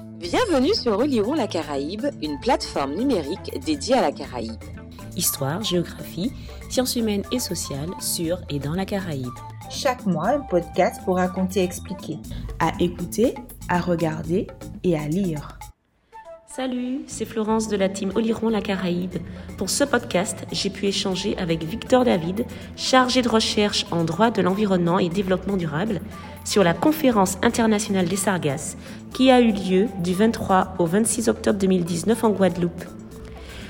Bienvenue sur Relirons la Caraïbe, une plateforme numérique dédiée à la Caraïbe. Histoire, géographie, sciences humaines et sociales sur et dans la Caraïbe. Chaque mois, un podcast pour raconter et expliquer. À écouter, à regarder et à lire. Salut, c'est Florence de la team Oliron la Caraïbe. Pour ce podcast, j'ai pu échanger avec Victor David, chargé de recherche en droit de l'environnement et développement durable, sur la conférence internationale des Sargasses qui a eu lieu du 23 au 26 octobre 2019 en Guadeloupe.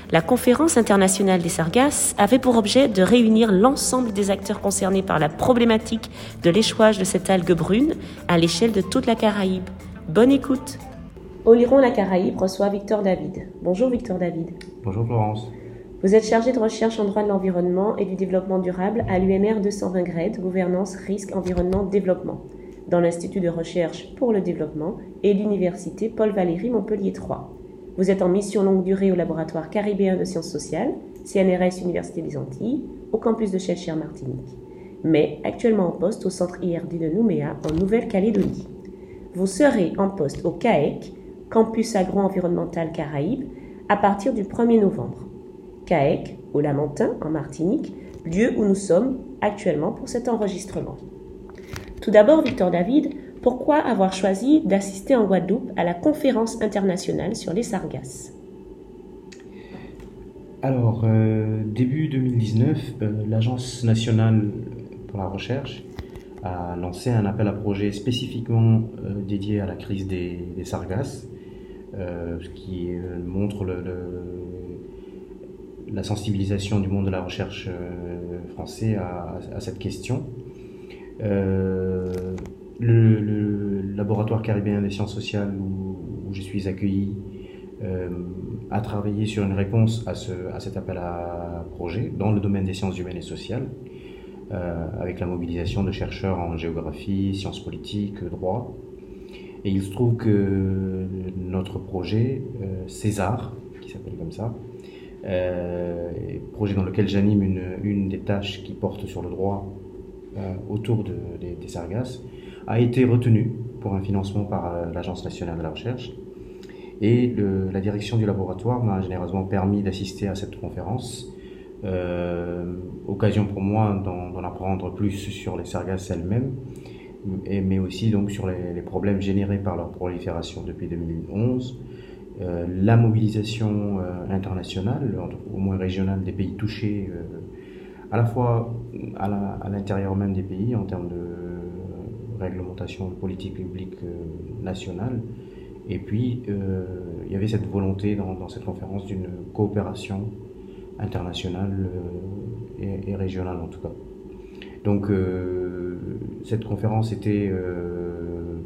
La conférence internationale des Sargasses avait pour objet de réunir l'ensemble des acteurs concernés par la problématique de l'échouage de cette algue brune à l'échelle de toute la Caraïbe. Bonne écoute! Oliron la Caraïbe reçoit Victor David. Bonjour Victor David. Bonjour Florence. Vous êtes chargé de recherche en droit de l'environnement et du développement durable à l'UMR 220 GRED, gouvernance, risque, environnement, développement, dans l'Institut de recherche pour le développement et l'Université Paul Valéry Montpellier 3. Vous êtes en mission longue durée au laboratoire caribéen de sciences sociales, CNRS Université des Antilles, au campus de Cheshire Martinique, mais actuellement en poste au centre IRD de Nouméa en Nouvelle-Calédonie. Vous serez en poste au CAEC, Campus Agro-Environnemental Caraïbes, à partir du 1er novembre. CAEC, au Lamentin, en Martinique, lieu où nous sommes actuellement pour cet enregistrement. Tout d'abord, Victor David, pourquoi avoir choisi d'assister en Guadeloupe à la conférence internationale sur les sargasses? Alors, euh, début 2019, euh, l'Agence nationale pour la recherche a lancé un appel à projet spécifiquement euh, dédié à la crise des, sargasses ce qui euh, montre la sensibilisation du monde de la recherche euh, français à, à, cette question. Le, laboratoire caribéen des sciences sociales où, je suis accueilli euh, a travaillé sur une réponse à, ce, à cet appel à projet dans le domaine des sciences humaines et sociales, euh, avec la mobilisation de chercheurs en géographie, sciences politiques, droit, et il se trouve que notre projet, euh, César, qui s'appelle comme ça, euh, projet dans lequel j'anime une, une, des tâches qui porte sur le droit euh, autour de, des, sargasses, a été retenu pour un financement par euh, l'Agence nationale de la recherche. Et la direction du laboratoire m'a généreusement permis d'assister à cette conférence. Euh, occasion pour moi d'en apprendre plus sur les sargasses elles-mêmes mais aussi donc sur les, problèmes générés par leur prolifération depuis 2011, euh, la mobilisation euh, internationale, au moins régionale, des pays touchés, euh, à la fois à l'intérieur même des pays en termes de réglementation de politique publique nationale, et puis il y avait cette volonté dans, cette conférence d'une coopération internationale et régionale en tout cas. Donc euh, cette conférence était, euh,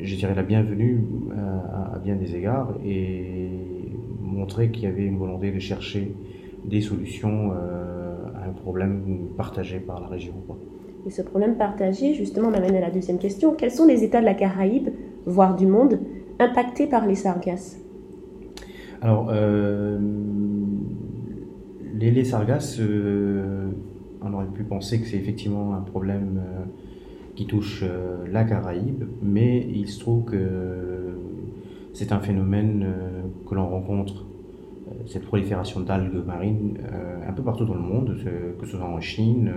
je dirais, la bienvenue à, à, bien des égards et montrait qu'il y avait une volonté de chercher des solutions euh, à un problème partagé par la région. Et ce problème partagé, justement, m'amène à la deuxième question. Quels sont les États de la Caraïbe, voire du monde, impactés par les sargasses? Alors, les, les sargasses on aurait pu penser que c'est effectivement un problème euh, qui touche euh, la Caraïbe, mais il se trouve que c'est un phénomène euh, que l'on rencontre, cette prolifération d'algues marines, un peu partout dans le monde, que ce soit en Chine,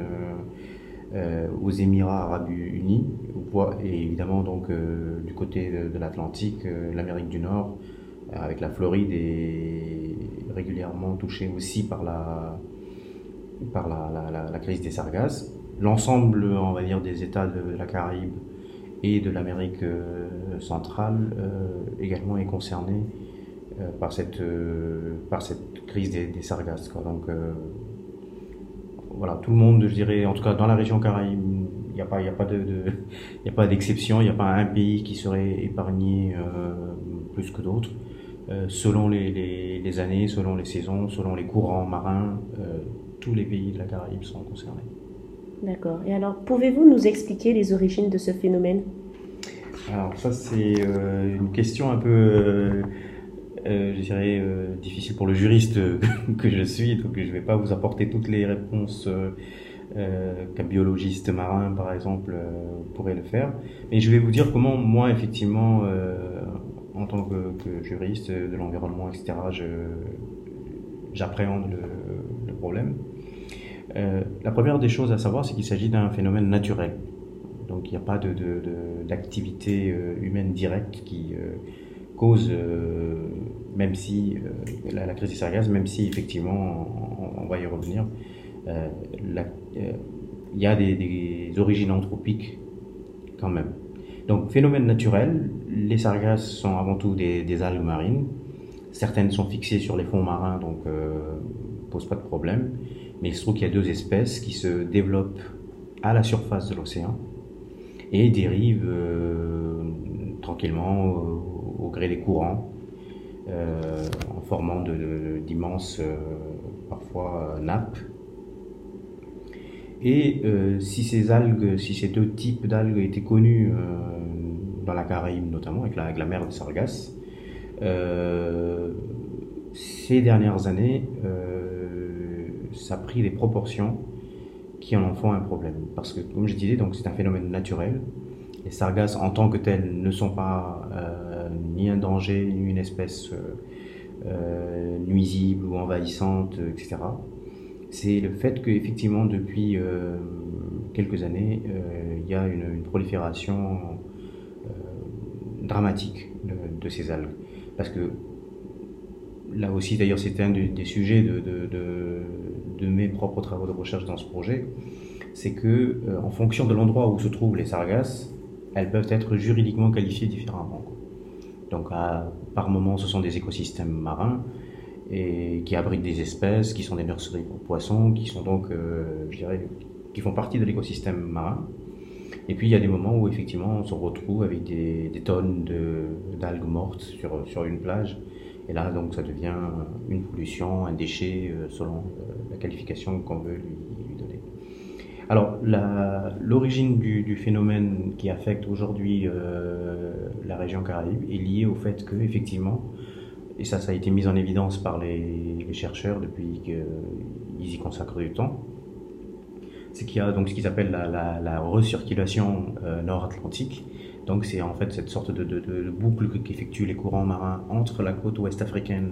aux Émirats arabes unis, et évidemment donc du côté de, de l'Atlantique, l'Amérique du Nord, avec la Floride est régulièrement touchée aussi par la par la, crise des sargasses. L'ensemble, on va dire, des États de la Caraïbe et de l'Amérique euh, centrale euh, également est concerné euh, par, cette, par cette crise des, sargasses. Donc voilà, tout le monde, je dirais, en tout cas dans la région Caraïbe, il n'y a pas, il a de, de d'exception, il n'y a pas un pays qui serait épargné plus que d'autres. selon les, années, selon les saisons, selon les courants marins, tous les pays de la Caraïbe sont concernés. D'accord. Et alors, pouvez-vous nous expliquer les origines de ce phénomène? Alors, ça, c'est euh, une question un peu, euh, euh, je dirais, euh, difficile pour le juriste que je suis, donc je ne vais pas vous apporter toutes les réponses qu'un biologiste marin, par exemple, pourrait le faire. Mais je vais vous dire comment, moi, effectivement, en en tant que, juriste de l'environnement, etc., j'appréhende le, problème. La première des choses à savoir, c'est qu'il s'agit d'un phénomène naturel. Donc il n'y a pas d'activité humaine directe qui cause, même si la, crise des sargasses, même si effectivement, on, va y revenir, il y a des origines anthropiques quand même. Donc, phénomène naturel, les sargasses sont avant tout des, algues marines. Certaines sont fixées sur les fonds marins, donc euh, posent pas de problème. Mais il se trouve qu'il y a deux espèces qui se développent à la surface de l'océan et dérivent euh, tranquillement au, gré des courants, euh, en formant d'immenses, parfois, nappes. Et euh, si ces algues, si ces deux types d'algues étaient connus euh, dans la Caraïbe notamment, avec la, la mer de Sargasse, euh, ces dernières années, ça a pris des proportions qui en font un problème. Parce que, comme je disais, c'est un phénomène naturel. Les sargasses, en tant que telles, ne sont pas ni un danger, ni une espèce nuisible ou envahissante, etc c'est le fait qu'effectivement, depuis euh, quelques années, euh, il y a une, prolifération euh, dramatique de, ces algues. Parce que là aussi, d'ailleurs, c'était un des sujets de, mes propres travaux de recherche dans ce projet, c'est que en fonction de l'endroit où se trouvent les sargasses, elles peuvent être juridiquement qualifiées différemment. Donc, par moments, ce sont des écosystèmes marins, qui abritent des espèces, qui sont des nurseries pour poissons, qui sont donc, euh, je dirais, qui font partie de l'écosystème marin. Et puis il y a des moments où effectivement on se retrouve avec des, tonnes d'algues mortes sur une plage. Et là donc ça devient une pollution, un déchet euh, selon euh, la qualification qu'on veut lui, donner. Alors l'origine du, phénomène qui affecte aujourd'hui la région Caraïbe est liée au fait que effectivement et ça, ça a été mis en évidence par les, chercheurs depuis qu'ils y consacrent du temps, c'est qu'il y a donc ce qu'ils appellent la, recirculation euh, nord-atlantique. Donc c'est en fait cette sorte de, boucle qu'effectuent les courants marins entre la côte ouest africaine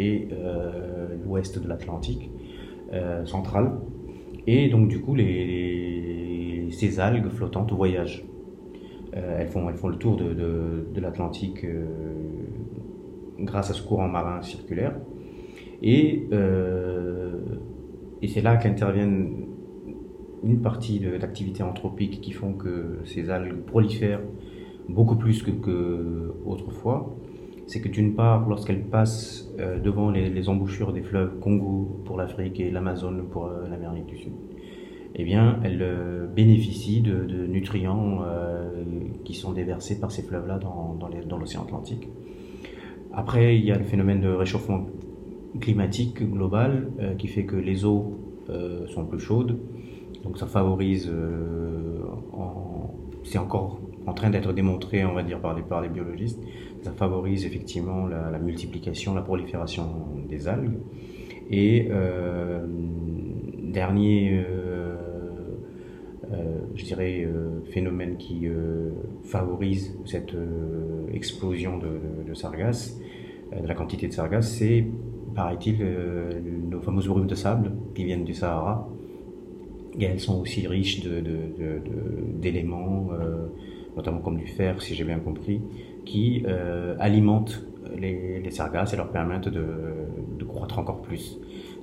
et euh, l'ouest de l'Atlantique euh, central. Et donc du coup, ces algues flottantes voyagent. elles, font, elles font le tour de, l'Atlantique grâce à ce courant marin circulaire. Et, euh, et c'est là qu'interviennent une partie de l'activité anthropique qui font que ces algues prolifèrent beaucoup plus que, autrefois. C'est que d'une part, lorsqu'elles passent euh, devant les, embouchures des fleuves Congo pour l'Afrique et l'Amazone pour euh, l'Amérique du Sud, eh bien, elles bénéficient de, nutriments qui sont déversés par ces fleuves-là dans, l'océan Atlantique. Après, il y a le phénomène de réchauffement climatique global euh, qui fait que les eaux euh, sont plus chaudes. Donc ça favorise, euh, c'est encore en train d'être démontré, on va dire, par les, biologistes, ça favorise effectivement la, multiplication, la prolifération des algues. Et dernier, je dirais, phénomène qui favorise cette explosion de, de, de sargasses, euh, de la quantité de sargasses, c'est, paraît-il, euh, nos fameuses brumes de sable qui viennent du Sahara. Et elles sont aussi riches d'éléments, euh, notamment comme du fer, si j'ai bien compris, qui alimentent les, sargasses et leur permettent de, croître encore plus.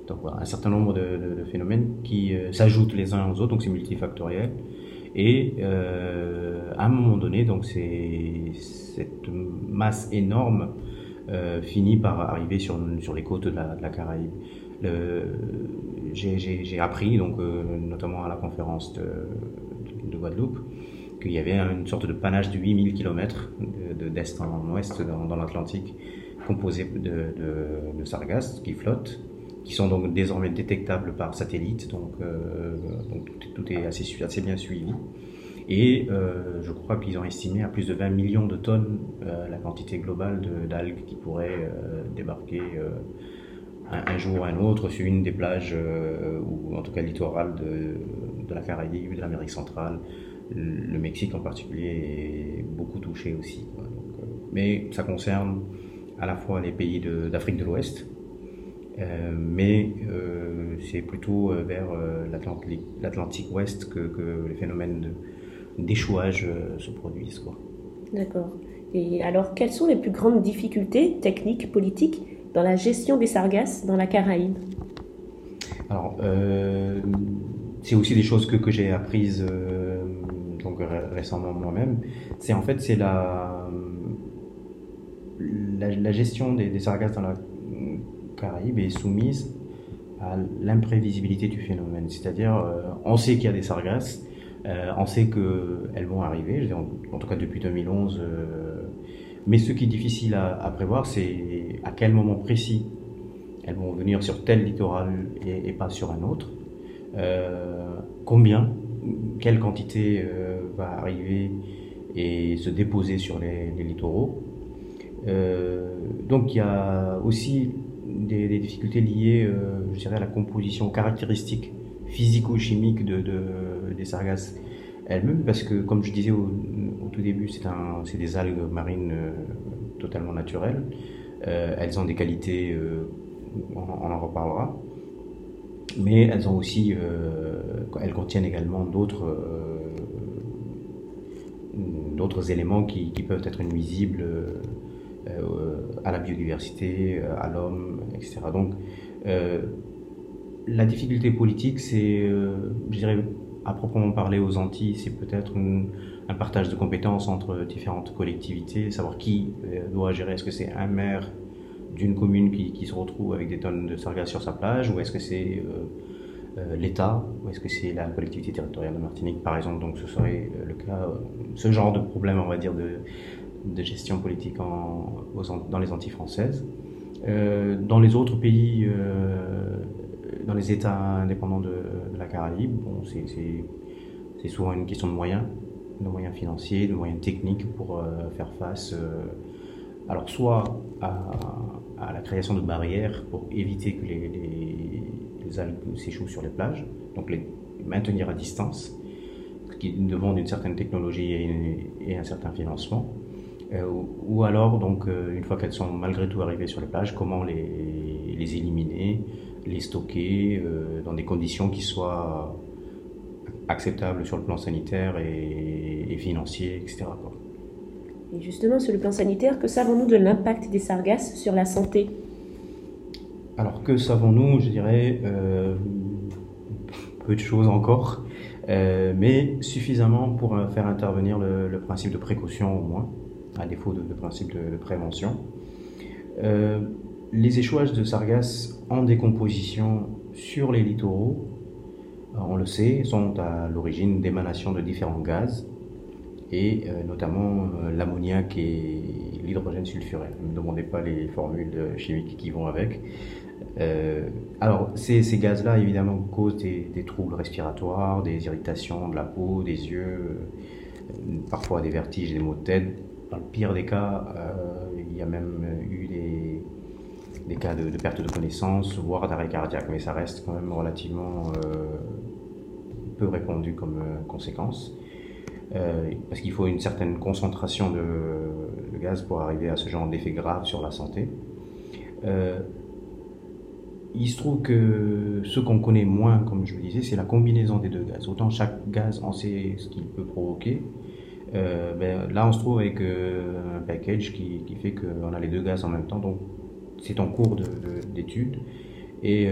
Donc voilà, un certain nombre de, phénomènes qui s'ajoutent les uns aux autres, donc c'est multifactoriel. Et à un moment donné, donc cette masse énorme euh, finit par arriver sur, les côtes de la, Caraïbe. J'ai appris, donc, euh, notamment à la conférence de, de, Guadeloupe, qu'il y avait une sorte de panache de 8000 km d'est en ouest dans, l'Atlantique, composé de, de, sargasses qui flottent, qui sont donc désormais détectables par satellite, donc, euh, tout, est assez, bien suivi. Et euh, je crois qu'ils ont estimé à plus de 20 millions de tonnes euh, la quantité globale d'algues qui pourraient débarquer un, jour ou un autre sur une des plages, ou en tout cas littorales de, de la Caraïbe, de l'Amérique centrale. Le Mexique en particulier est beaucoup touché aussi. mais ça concerne à la fois les pays d'Afrique de, l'Ouest, mais c'est plutôt vers l'Atlantique Ouest que, que, les phénomènes d'échouage se produisent. D'accord. Et alors, quelles sont les plus grandes difficultés techniques, politiques, dans la gestion des sargasses dans la Caraïbe? Alors, euh, c'est aussi des choses que, que j'ai apprises euh, donc, récemment moi-même. C'est en fait, c'est la, la, gestion des, sargasses dans la Caraïbe est soumise à l'imprévisibilité du phénomène. C'est-à-dire, euh, on sait qu'il y a des sargasses, on sait qu'elles vont arriver, en, tout cas depuis 2011, mais ce qui est difficile à, prévoir, c'est à quel moment précis elles vont venir sur tel littoral et, pas sur un autre. Euh, combien, quelle quantité euh, va arriver et se déposer sur les, littoraux. Euh, donc il y a aussi des, difficultés liées, je dirais, à la composition caractéristique physico-chimique de, des sargasses elles-mêmes, parce que comme je disais au, tout début, c'est des algues marines euh, totalement naturelles. Euh, elles ont des qualités, euh, on, en reparlera, mais elles ont aussi, elles contiennent également d'autres d'autres éléments qui, qui, peuvent être nuisibles à la biodiversité, à l'homme, etc. Donc, la difficulté politique, c'est, je dirais, à proprement parler aux Antilles, c'est peut-être un partage de compétences entre différentes collectivités, savoir qui euh, doit gérer. Est-ce que c'est un maire d'une commune qui, se retrouve avec des tonnes de sargasses sur sa plage, ou est-ce que c'est euh, euh, l'État, ou est-ce que c'est la collectivité territoriale de Martinique, par exemple? Donc ce serait le cas, ce genre de problème, on va dire, de, de gestion politique dans les Antilles françaises. dans les autres pays dans les États indépendants de, la Caraïbe, bon, c'est souvent une question de moyens, de moyens financiers, de moyens techniques pour euh, faire face, euh, alors soit à, la création de barrières pour éviter que les, algues s'échouent sur les plages, donc les maintenir à distance, ce qui demande une certaine technologie et, un certain financement. Euh, ou, alors, donc, une fois qu'elles sont malgré tout arrivées sur les plages, comment les, les éliminer les stocker euh, dans des conditions qui soient acceptables sur le plan sanitaire et, financier, etc. Et justement, sur le plan sanitaire, que savons-nous de l'impact des sargasses sur la santé? Alors, que savons-nous? Je dirais euh, peu de choses encore, euh, mais suffisamment pour faire intervenir le, principe de précaution au moins, à défaut de, principe de, prévention. Les échouages de sargasses en décomposition sur les littoraux, euh, on le sait, sont à l'origine d'émanations de différents gaz, et euh, notamment euh, l'ammoniac et l'hydrogène sulfurel. Ne me demandez pas les formules chimiques qui vont avec. alors, ces, gaz-là, évidemment, causent des, troubles respiratoires, des irritations de la peau, des yeux, parfois des vertiges, des maux de tête. Dans le pire des cas, il y a même eu des, cas de, perte de connaissance, voire d'arrêt cardiaque, mais ça reste quand même relativement euh, peu répandu comme euh, conséquence. Euh, parce qu'il faut une certaine concentration de, gaz pour arriver à ce genre d'effet grave sur la santé. il se trouve que ce qu'on connaît moins, comme je vous disais, c'est la combinaison des deux gaz. Autant chaque gaz, on sait ce qu'il peut provoquer. Ben, là, on se trouve avec un package qui fait qu'on a les deux gaz en même temps. Donc, c'est en cours d'étude. Et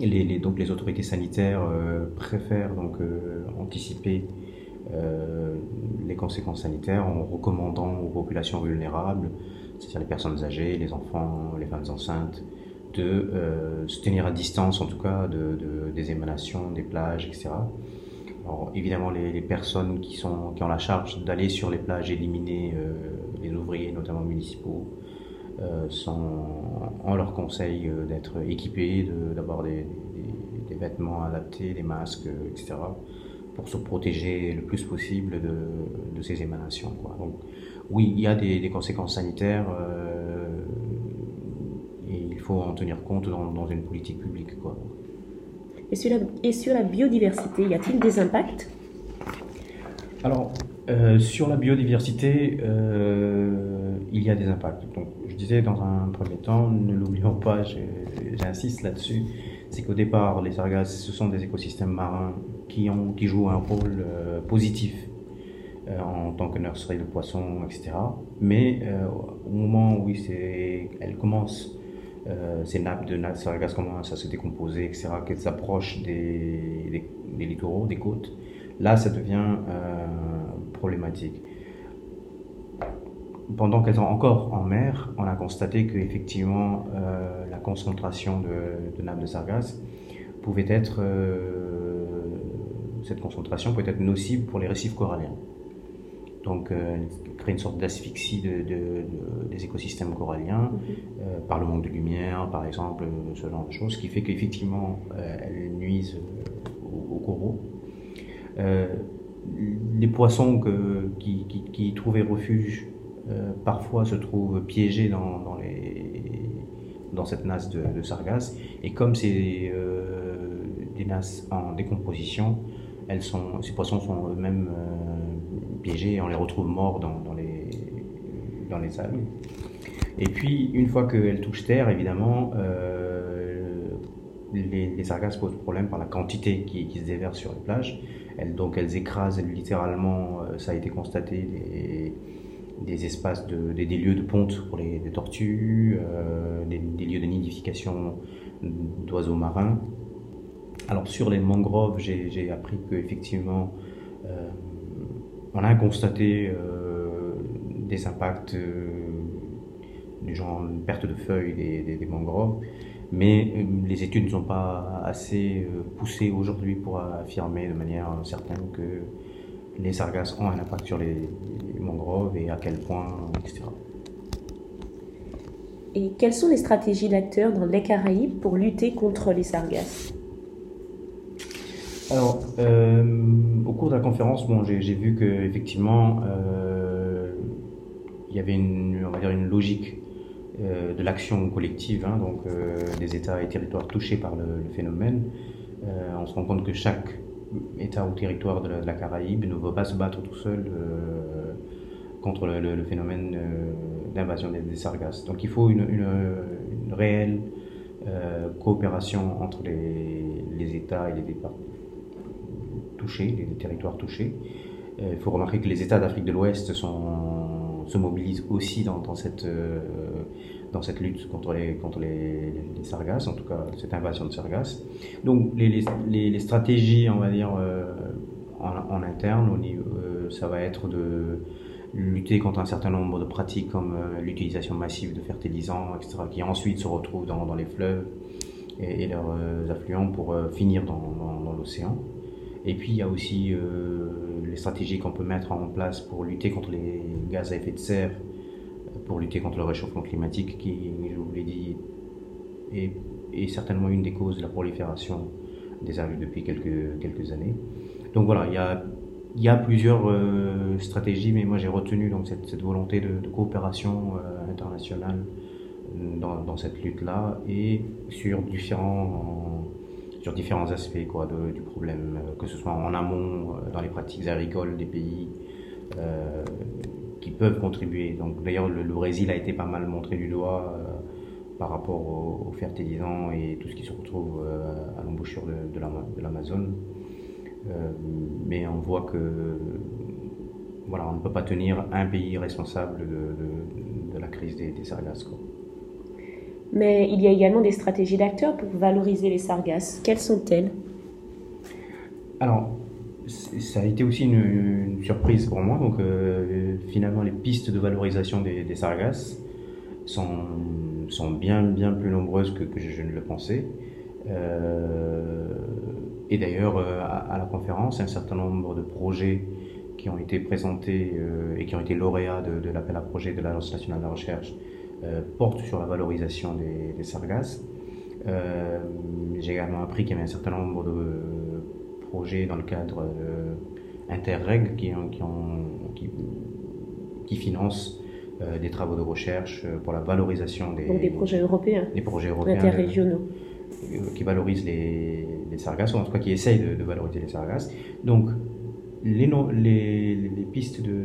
euh, les, donc les autorités sanitaires euh, préfèrent donc euh, anticiper les conséquences sanitaires en recommandant aux populations vulnérables, c'est-à-dire les personnes âgées, les enfants, les femmes enceintes, de se tenir à distance en tout cas de, des émanations des plages, etc. Alors, évidemment, les, personnes qui, sont, qui ont la charge d'aller sur les plages éliminer les ouvriers, notamment municipaux, euh, on leur conseille euh, d'être équipés, d'avoir des, vêtements adaptés, des masques, etc., pour se protéger le plus possible de, ces émanations. Donc, oui, il y a des, conséquences sanitaires euh, et il faut en tenir compte dans, une politique publique. Quoi. Et, sur la, et sur la biodiversité, y a-t-il des impacts? Alors, Euh, sur la biodiversité, euh, il y a des impacts. Donc, je disais dans un premier temps, ne l'oublions pas, j'insiste là-dessus, c'est qu'au départ, les sargasses, ce sont des écosystèmes marins qui, ont, qui jouent un rôle euh, positif en tant que nurserie de poissons, etc. Mais au moment où elles commencent, ces nappes de sargasses commencent à se décomposer, etc., qu'elles des, des, littoraux, des côtes, là, ça devient problématique. Pendant qu'elles sont encore en mer, on a constaté que effectivement euh, la concentration de, nappes de sargasses pouvait être, euh, cette concentration peut être nocive pour les récifs coralliens. Donc, euh, créer une sorte d'asphyxie de, des écosystèmes coralliens mm-hmm. par le manque de lumière, par exemple, ce genre de choses, qui fait qu'effectivement, elles nuisent aux, aux coraux les poissons que, qui, qui, trouvaient refuge euh, parfois se trouvent piégés dans, dans, les, dans cette nasse de, sargasses. Et comme c'est euh, des nasses en décomposition, elles sont, ces poissons sont eux-mêmes euh, piégés et on les retrouve morts dans, dans, les, dans les algues. Et puis, une fois qu'elles touchent terre, évidemment, les, sargasses posent problème par la quantité qui, se déverse sur les plages. Donc elles écrasent littéralement, euh, ça a été constaté, des, espaces, de, des, lieux de ponte pour les, tortues, euh, des, lieux de nidification d'oiseaux marins. Alors sur les mangroves, j'ai appris qu'effectivement, euh, on a constaté des impacts du genre une perte de feuilles des, des mangroves mais euh, les études ne sont pas assez euh, poussées aujourd'hui pour affirmer de manière certaine que les sargasses ont un impact sur les, mangroves et à quel point, etc. Et quelles sont les stratégies d'acteurs dans les Caraïbes pour lutter contre les sargasses? Alors, euh, au cours de la conférence, bon, j'ai vu qu'effectivement, il y avait une, on va dire une logique euh, de l'action collective, hein, donc euh, des États et territoires touchés par le, phénomène. Euh, on se rend compte que chaque État ou territoire de la, Caraïbe ne va pas se battre tout seul contre le, phénomène d'invasion des, sargasses. Donc il faut une, réelle coopération entre les, États et les départements touchés, les, territoires touchés. Il faut remarquer que les États d'Afrique de l'Ouest se mobilisent aussi dans cette lutte contre les, sargasses, en tout cas cette invasion de sargasses. Donc les, stratégies, on va dire, euh, en, interne, euh, ça va être de lutter contre un certain nombre de pratiques comme euh, l'utilisation massive de fertilisants, etc., qui ensuite se retrouvent dans, dans les fleuves et, leurs affluents pour finir dans, dans, l'océan. Et puis il y a aussi les stratégies qu'on peut mettre en place pour lutter contre les gaz à effet de serre pour lutter contre le réchauffement climatique qui, je vous l'ai dit, est, certainement une des causes de la prolifération des algues depuis quelques, quelques années. Donc voilà, il y a, il y a plusieurs euh, stratégies, mais moi j'ai retenu donc, cette, volonté de, coopération euh, internationale euh, dans, cette lutte-là et sur différents, sur différents aspects quoi, du problème, que ce soit en amont, dans les pratiques agricoles des pays, qui peuvent contribuer. Donc d'ailleurs le, Brésil a été pas mal montré du doigt par rapport aux, fertilisants et tout ce qui se retrouve à l'embouchure de, de l'Amazone. Mais on voit que voilà, on ne peut pas tenir un pays responsable de, de, la crise des, des sargasses. Mais il y a également des stratégies d'acteurs pour valoriser les sargasses. Quelles sont-elles? Alors, ça a été aussi une, surprise pour moi. Donc, euh, finalement, les pistes de valorisation des, sargasses sont, sont, bien, bien plus nombreuses que, que je, ne le pensais. Euh, et d'ailleurs, euh, à, la conférence, un certain nombre de projets qui ont été présentés et qui ont été lauréats de, l'appel à projet de l'Agence nationale de la recherche portent sur la valorisation des, des sargasses. J'ai également appris qu'il y avait un certain nombre de dans le cadre euh, Interreg qui, qui, qui, qui financent euh, des travaux de recherche euh, pour la valorisation des, Donc des projets européens, des projets européens interrégionaux, qui valorisent les, les, sargasses, ou en tout cas qui essayent de, valoriser les sargasses. Donc les, les, les, pistes de,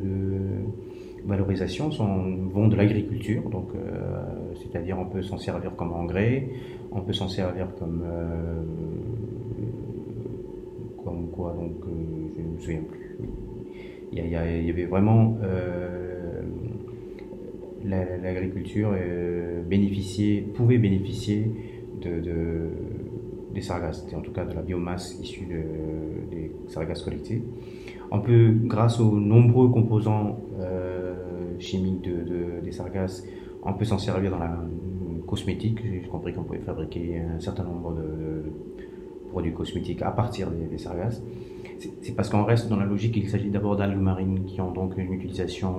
valorisation vont de l'agriculture, donc c'est-à-dire on peut s'en servir comme engrais, on peut s'en servir comme comme quoi donc je ne me souviens plus. Il y, y avait vraiment l'agriculture euh, pouvait bénéficier de, des sargasses, en tout cas de la biomasse issue des sargasses collectés. On peut, grâce aux nombreux composants euh, chimiques de, des sargasses, on peut s'en servir dans la cosmétique. J'ai compris qu'on pouvait fabriquer un certain nombre de, produits cosmétiques à partir des, sargasses. C'est parce qu'on reste dans la logique qu'il s'agit d'abord d'algues marines qui ont donc une utilisation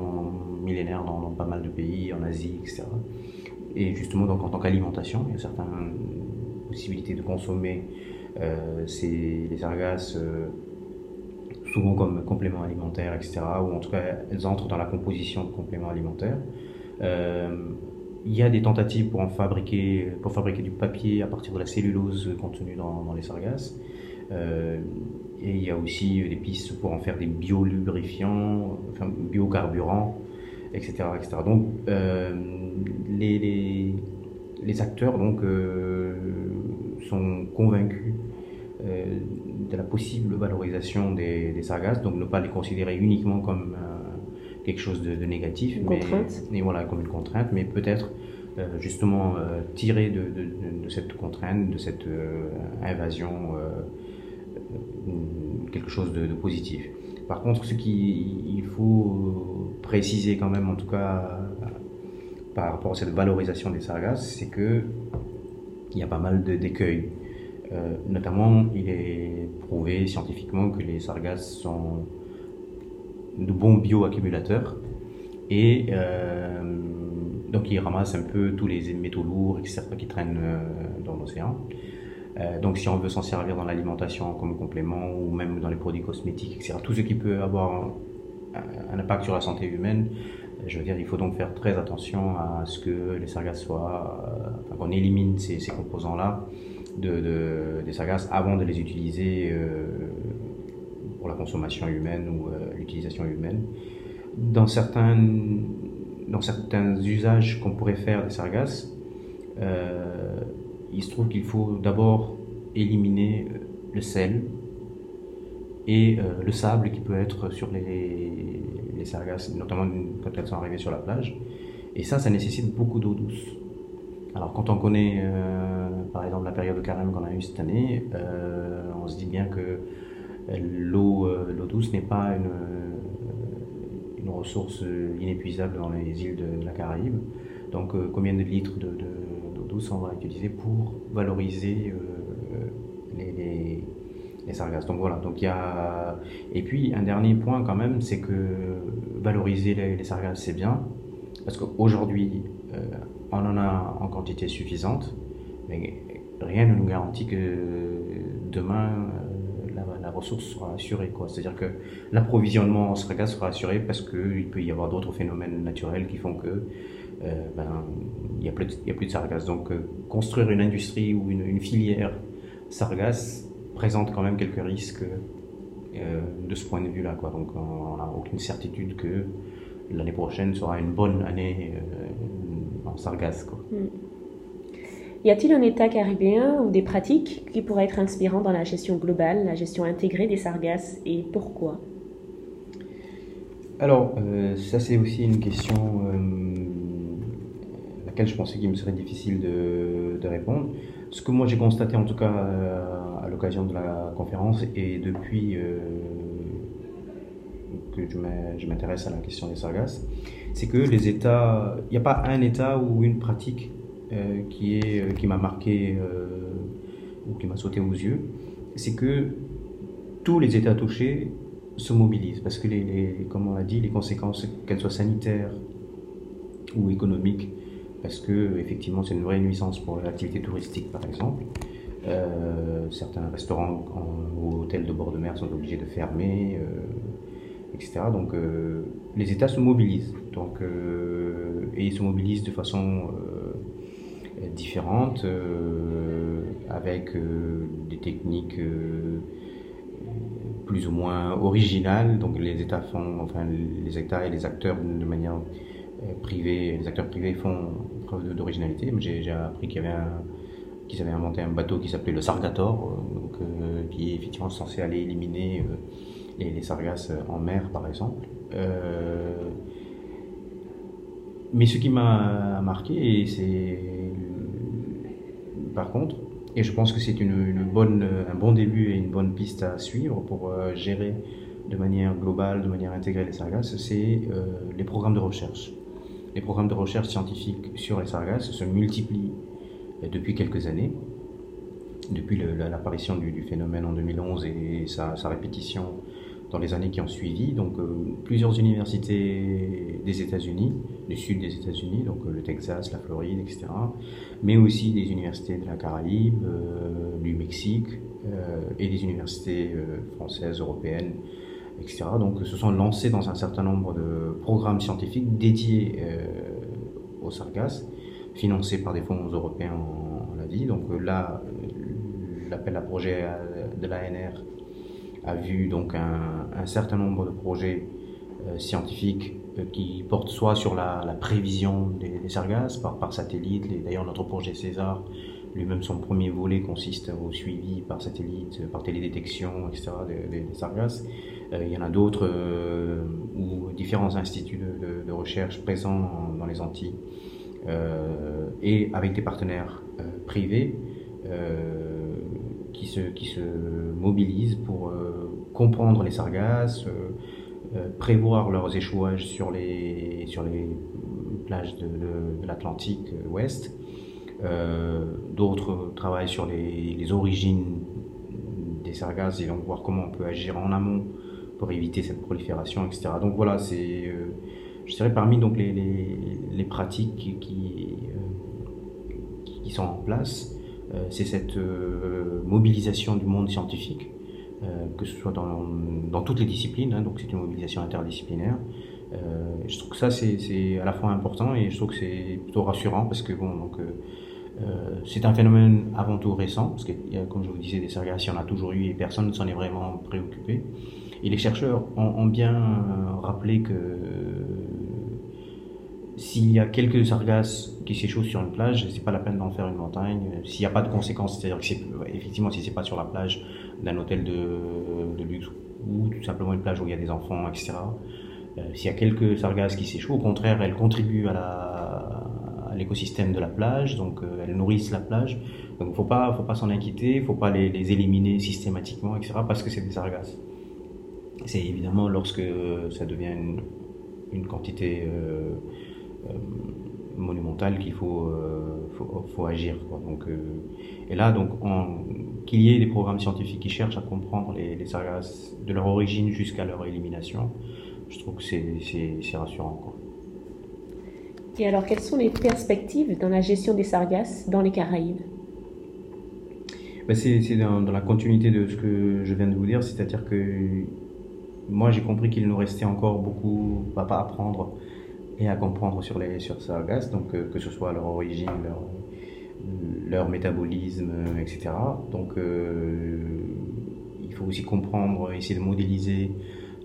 millénaire dans, pas mal de pays, en Asie, etc. Et justement, donc en tant qu'alimentation, il y a certaines possibilités de consommer euh, ces, les sargasses euh, souvent comme compléments alimentaires, etc. Ou en tout cas, elles entrent dans la composition de compléments alimentaires. Euh, il y a des tentatives pour en fabriquer, pour fabriquer du papier à partir de la cellulose contenue dans, les sargasses. Et il y a aussi des pistes pour en faire des biolubrifiants, enfin, biocarburants, etc. etc. Donc, les, les, acteurs donc, sont convaincus euh, de la possible valorisation des, des, sargasses, donc ne pas les considérer uniquement comme euh, quelque chose de, de négatif, une mais. Et voilà, comme une contrainte, mais peut-être euh, justement tirer de, de, de, cette contrainte, de cette invasion quelque chose de, positif. Par contre, ce qu'il faut préciser quand même, en tout cas par rapport à cette valorisation des sargasses, c'est que il y a pas mal d'écueils. Euh, notamment, il est prouvé scientifiquement que les sargasses sont de bons bioaccumulateurs et euh, donc ils ramassent un peu tous les métaux lourds, etc., qui traînent euh, dans l'océan. Donc si on veut s'en servir dans l'alimentation comme complément ou même dans les produits cosmétiques, etc., tout ce qui peut avoir un, impact sur la santé humaine, je veux dire, il faut donc faire très attention à ce que les sargasses soient, euh, enfin, qu'on élimine ces, composants-là de, de, des sargasses avant de les utiliser euh, pour la consommation humaine ou euh, l'utilisation humaine. Dans certains, usages qu'on pourrait faire des sargasses, il se trouve qu'il faut d'abord éliminer le sel et le sable qui peut être sur les, les notamment quand elles sont arrivées sur la plage. Et ça, ça nécessite beaucoup d'eau douce. Alors quand on connaît euh, par exemple la période de carême qu'on a eue cette année, euh, on se dit bien que l'eau l'eau douce n'est pas une, ressource inépuisable dans les îles de la Caraïbe. Donc combien de litres de, de douce on va utiliser pour valoriser euh, sargasses. Donc voilà, donc il y a... Et puis un dernier point quand même, c'est que valoriser les, sargasses c'est bien, parce qu'aujourd'hui euh, on en a en quantité suffisante, mais rien ne nous garantit que demain euh, la, ressource sera assurée. C'est-à-dire que l'approvisionnement en sargasses sera assuré parce qu'il peut y avoir d'autres phénomènes naturels qui font que euh, ben, il n'y a, plus de, sargasses. Donc construire une industrie ou une, une, filière sargasse présente quand même quelques risques euh, de ce point de vue-là. Quoi. Donc on n'a aucune certitude que l'année prochaine sera une bonne année en sargasse. Quoi. Mm. Y a-t-il un État caribéen ou des pratiques qui pourraient être inspirants dans la gestion globale, la gestion intégrée des sargasses et pourquoi? Alors, euh, ça c'est aussi une question euh, je pensais qu'il me serait difficile de, de, répondre. Ce que moi j'ai constaté en tout cas euh, à de la conférence et depuis euh, que je m'intéresse à la question des sargasses, c'est que les États, il n'y a pas un État ou une pratique euh, qui euh, qui m'a marqué ou qui m'a sauté aux yeux, c'est que tous les États touchés se mobilisent parce que les comme on l'a dit, les conséquences, qu'elles soient sanitaires ou économiques, parce que effectivement c'est une vraie nuisance pour l'activité touristique par exemple. Euh, certains restaurants ou hôtels de bord de mer sont obligés de fermer, euh, etc. Donc euh, les États se mobilisent, donc et ils se mobilisent de façon différente, avec des techniques plus ou moins originales. Donc les États font, enfin les et les acteurs de manière privée, les acteurs privés font preuve d'originalité. J'ai appris qu'il y avait un qu'ils avaient inventé un bateau qui s'appelait le Sargator, donc, qui est effectivement censé aller éliminer les, les, sargasses en mer, par exemple. mais ce qui m'a marqué, c'est par contre, et je pense que c'est une, bonne, un bon début et une bonne piste à suivre pour euh, gérer de manière globale, de manière intégrée les sargasses, c'est euh, les programmes de recherche. Les programmes de recherche scientifique sur les sargasses se multiplient euh, depuis quelques années, depuis l'apparition du, phénomène en 2011 et sa, répétition dans les années qui ont suivi. Donc, euh, plusieurs universités des États-Unis, du sud des États-Unis, donc euh, le Texas, la Floride, etc., mais aussi des universités de la Caraïbe, euh, du Mexique et des universités françaises, européennes, etc. Donc, se sont lancés dans un certain nombre de programmes scientifiques dédiés aux sargasses, financés par des fonds européens, on, l'a dit. Donc là, l'appel à projet de l'ANR a vu donc un, certain nombre de projets euh, scientifiques euh, qui portent soit sur la, prévision des, sargasses par, satellite, d'ailleurs notre projet César lui-même son premier volet consiste au suivi par satellite, par télédétection, etc. des, sargasses. Euh, il y en a d'autres où différents instituts de, recherche présents dans les Antilles et avec des partenaires privés qui se, qui se mobilisent pour euh, comprendre les sargasses, euh, euh, prévoir leurs échouages sur les, sur les plages de, l'Atlantique ouest. D'autres travaillent sur les, les, origines des sargasses et donc voir comment on peut agir en amont pour éviter cette prolifération, etc. Donc voilà, c'est, je dirais, parmi donc les, les, pratiques qui, qui, qui, sont en place, euh, c'est cette euh, mobilisation du monde scientifique, euh, que ce soit dans, dans toutes les disciplines, hein, donc c'est une mobilisation interdisciplinaire. je trouve que ça c'est à la fois important et je trouve que c'est plutôt rassurant parce que bon donc c'est un phénomène avant tout récent, parce que, comme je vous disais, des y en a toujours eu et personne ne s'en est vraiment préoccupé. Et les chercheurs ont bien rappelé que s'il y a quelques sargasses qui s'échauffent sur une plage, c'est pas la peine d'en faire une montagne. S'il n'y a pas de conséquences, c'est-à-dire que effectivement, si c'est pas sur la plage d'un hôtel de, luxe ou tout simplement une plage où il y a des enfants, etc. Euh, s'il y a quelques sargasses qui s'échouent, au contraire, elles contribuent à, l'écosystème de la plage, donc euh, elles nourrissent la plage. Donc faut pas, faut pas s'en inquiéter, faut pas les, éliminer systématiquement, etc. Parce que c'est des sargasses. C'est évidemment lorsque ça devient une, quantité euh, monumentale qu'il faut, euh, faut, faut, agir. Quoi. Donc, euh, et là, donc, qu'il y ait des programmes scientifiques qui cherchent à comprendre les, les sargasses de leur origine jusqu'à leur élimination, je trouve que c'est rassurant. Quoi. Et alors, quelles sont les perspectives dans la gestion des sargasses dans les Caraïbes? Ben C'est dans, dans, la continuité de ce que je viens de vous dire, c'est-à-dire que moi j'ai compris qu'il nous restait encore beaucoup à apprendre et à comprendre sur les sur sargasses, donc euh, que ce soit leur origine, leur, leur métabolisme, etc. Donc euh, il faut aussi comprendre, essayer de modéliser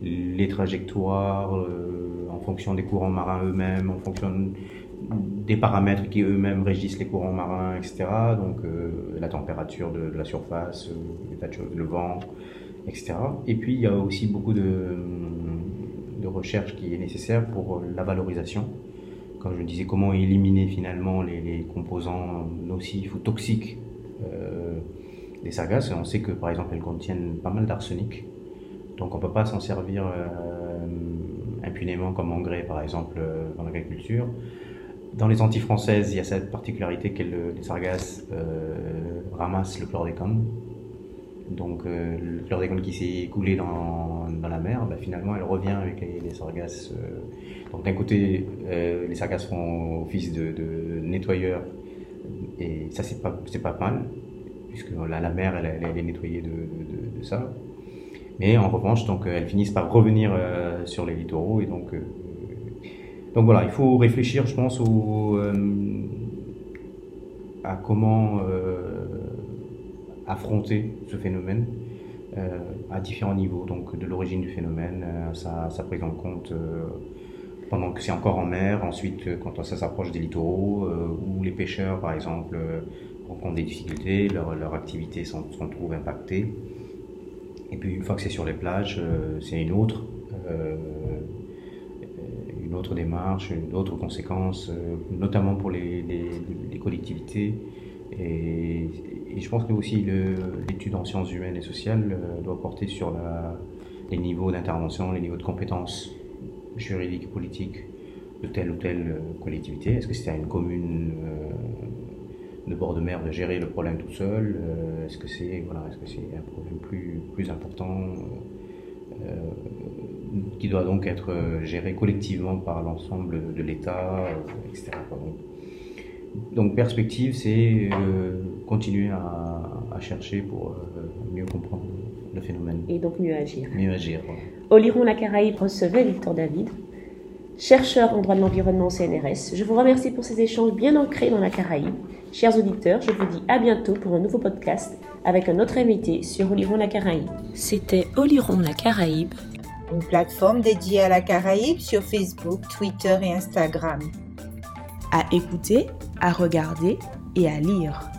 les trajectoires euh, en fonction des courants marins eux-mêmes, en fonction des paramètres qui eux-mêmes régissent les courants marins, etc. Donc la température de la surface, le vent, etc. Et puis il y a aussi beaucoup de de recherche qui est nécessaire pour la valorisation. Comme je disais, comment éliminer finalement les, composants nocifs ou toxiques euh, des sargasses. On sait que par exemple elles contiennent pas mal d'arsenic, donc on ne peut pas s'en servir euh, impunément comme engrais par exemple euh, dans l'agriculture. Dans les Antilles françaises, il y a cette particularité que les sargasses ramassent le chlordécone, donc euh, le chlordécone qui s'est écoulé dans, la mer, bah, finalement elle revient avec les, sargasses. Euh. donc d'un côté, euh, les sargasses font office de, de nettoyeur, et ça c'est pas, mal, puisque la, mer elle, elle, est nettoyée de, ça. Mais en revanche, donc elles finissent par revenir sur les littoraux, et donc, donc voilà, il faut réfléchir, je pense, à comment affronter ce phénomène. à différents niveaux, donc de l'origine du phénomène, sa, prise en compte pendant que c'est encore en mer, ensuite quand ça s'approche des littoraux, où les pêcheurs par exemple rencontrent des difficultés, leur, leur activité s'en trouve impactée. Et puis une fois que c'est sur les plages, c'est une autre une autre démarche, d'autres conséquences, euh, notamment pour les, collectivités. Et, je pense que aussi l'étude en sciences humaines et sociales euh, doit porter sur les niveaux d'intervention, les niveaux de compétences juridiques et politiques de telle ou telle euh, collectivité. Est-ce que c'est à une commune de bord de mer de gérer le problème tout seul Est-ce que c'est voilà, est -ce un problème plus, plus important qui doit donc être euh, géré collectivement par l'ensemble de l'État, euh, etc. Donc perspective, c'est euh, continuer à, chercher pour mieux comprendre le phénomène. Et donc mieux agir. Mieux agir. Au Liron la Caraïbe recevait Victor David, chercheur en droit de l'environnement au CNRS. Je vous remercie pour ces échanges bien ancrés dans la Caraïbe. Chers auditeurs, je vous dis à bientôt pour un nouveau podcast avec un autre invité sur Oliron la Caraïbe. C'était Oliron la Caraïbe, une plateforme dédiée à la Caraïbe sur Facebook, Twitter et Instagram. À écouter, à regarder et à lire.